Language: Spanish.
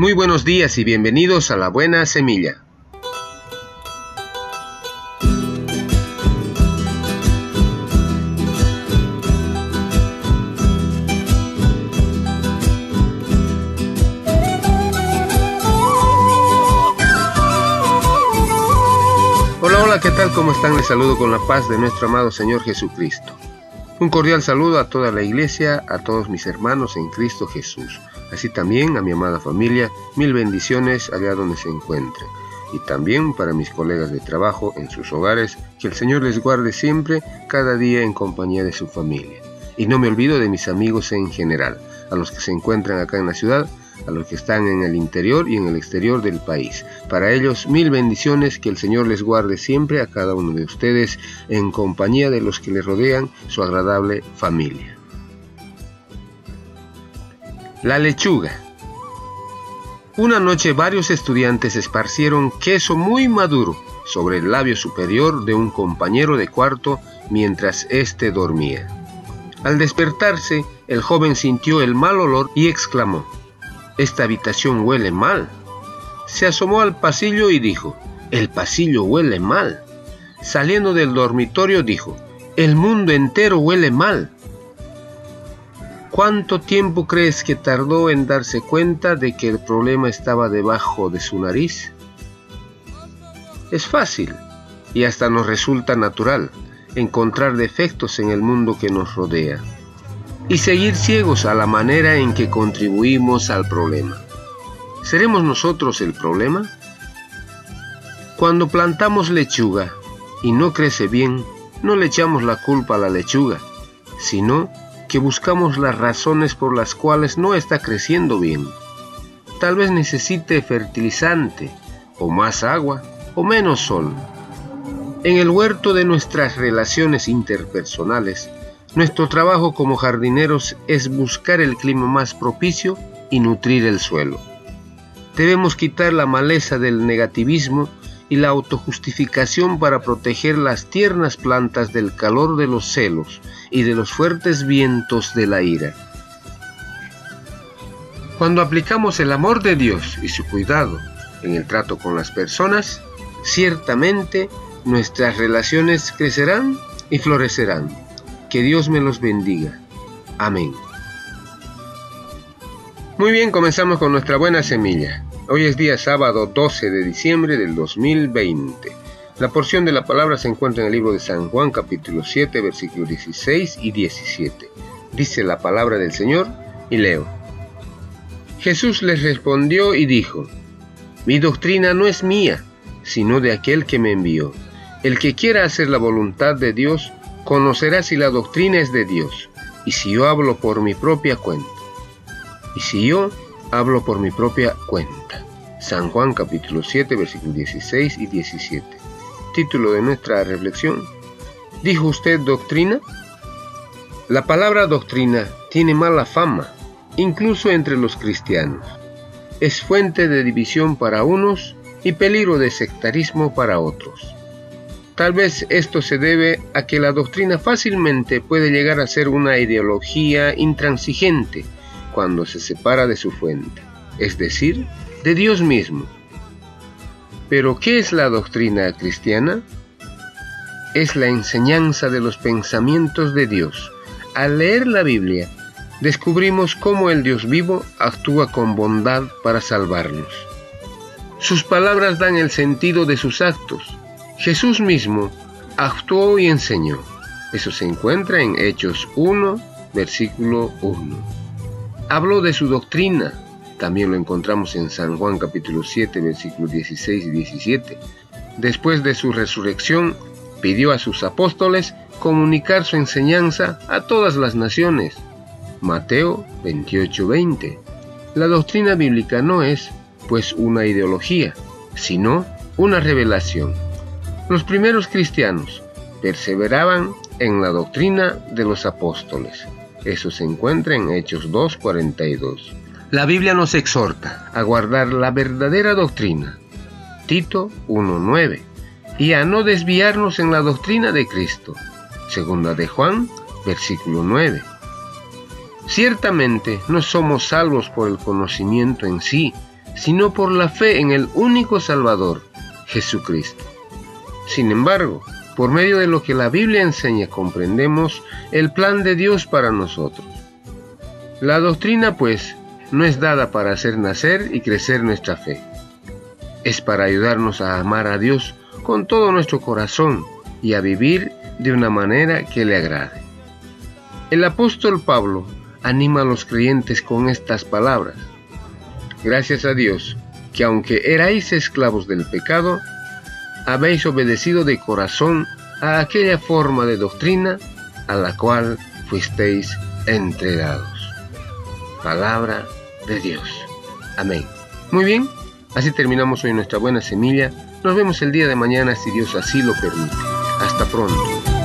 Muy buenos días y bienvenidos a La Buena Semilla. Hola, hola, ¿qué tal? ¿Cómo están? Les saludo con la paz de nuestro amado Señor Jesucristo. Un cordial saludo a toda la iglesia, a todos mis hermanos en Cristo Jesús, así también a mi amada familia, mil bendiciones allá donde se encuentren, y también para mis colegas de trabajo en sus hogares, que el Señor les guarde siempre, cada día en compañía de su familia. Y no me olvido de mis amigos en general, a los que se encuentran acá en la ciudad, a los que están en el interior y en el exterior del país. Para ellos, mil bendiciones, que el Señor les guarde siempre a cada uno de ustedes en compañía de los que le rodean, su agradable familia. La lechuga. Una noche varios estudiantes esparcieron queso muy maduro sobre el labio superior de un compañero de cuarto mientras éste dormía. Al despertarse, el joven sintió el mal olor y exclamó, esta habitación huele mal. Se asomó al pasillo y dijo, el pasillo huele mal. Saliendo del dormitorio dijo, el mundo entero huele mal. ¿Cuánto tiempo crees que tardó en darse cuenta de que el problema estaba debajo de su nariz? Es fácil y hasta nos resulta natural encontrar defectos en el mundo que nos rodea y seguir ciegos a la manera en que contribuimos al problema. ¿Seremos nosotros el problema? Cuando plantamos lechuga y no crece bien, no le echamos la culpa a la lechuga, sino que buscamos las razones por las cuales no está creciendo bien. Tal vez necesite fertilizante, o más agua, o menos sol. En el huerto de nuestras relaciones interpersonales, nuestro trabajo como jardineros es buscar el clima más propicio y nutrir el suelo. Debemos quitar la maleza del negativismo y la autojustificación para proteger las tiernas plantas del calor de los celos y de los fuertes vientos de la ira. Cuando aplicamos el amor de Dios y su cuidado en el trato con las personas, ciertamente nuestras relaciones crecerán y florecerán. Que Dios me los bendiga. Amén. Muy bien, comenzamos con nuestra buena semilla. Hoy es día sábado 12 de diciembre del 2020. La porción de la palabra se encuentra en el libro de San Juan capítulo 7 versículos 16 y 17. Dice la palabra del Señor y leo. Jesús les respondió y dijo, Mi doctrina no es mía, sino de aquel que me envió. El que quiera hacer la voluntad de Dios, conocerás si la doctrina es de Dios, y si yo hablo por mi propia cuenta. Y si yo hablo por mi propia cuenta. San Juan capítulo 7 versículos 16 y 17. Título de nuestra reflexión. ¿Dijo usted doctrina? La palabra doctrina tiene mala fama, incluso entre los cristianos. Es fuente de división para unos y peligro de sectarismo para otros. Tal vez esto se debe a que la doctrina fácilmente puede llegar a ser una ideología intransigente cuando se separa de su fuente, es decir, de Dios mismo. Pero ¿qué es la doctrina cristiana? Es la enseñanza de los pensamientos de Dios. Al leer la Biblia, descubrimos cómo el Dios vivo actúa con bondad para salvarnos. Sus palabras dan el sentido de sus actos Jesús mismo actuó y enseñó. Eso se encuentra en Hechos 1, versículo 1. Habló de su doctrina. También lo encontramos en San Juan capítulo 7, versículos 16 y 17. Después de su resurrección, pidió a sus apóstoles comunicar su enseñanza a todas las naciones. Mateo 28, 20. La doctrina bíblica no es, pues, una ideología, sino una revelación los primeros cristianos perseveraban en la doctrina de los apóstoles. Eso se encuentra en Hechos 2.42. La Biblia nos exhorta a guardar la verdadera doctrina, Tito 1.9, y a no desviarnos en la doctrina de Cristo, segunda de Juan, versículo 9. Ciertamente no somos salvos por el conocimiento en sí, sino por la fe en el único Salvador, Jesucristo. Sin embargo, por medio de lo que la Biblia enseña comprendemos el plan de Dios para nosotros. La doctrina, pues, no es dada para hacer nacer y crecer nuestra fe. Es para ayudarnos a amar a Dios con todo nuestro corazón y a vivir de una manera que le agrade. El apóstol Pablo anima a los creyentes con estas palabras. Gracias a Dios, que aunque erais esclavos del pecado, habéis obedecido de corazón a aquella forma de doctrina a la cual fuisteis entregados. Palabra de Dios. Amén. Muy bien, así terminamos hoy nuestra buena semilla. Nos vemos el día de mañana si Dios así lo permite. Hasta pronto.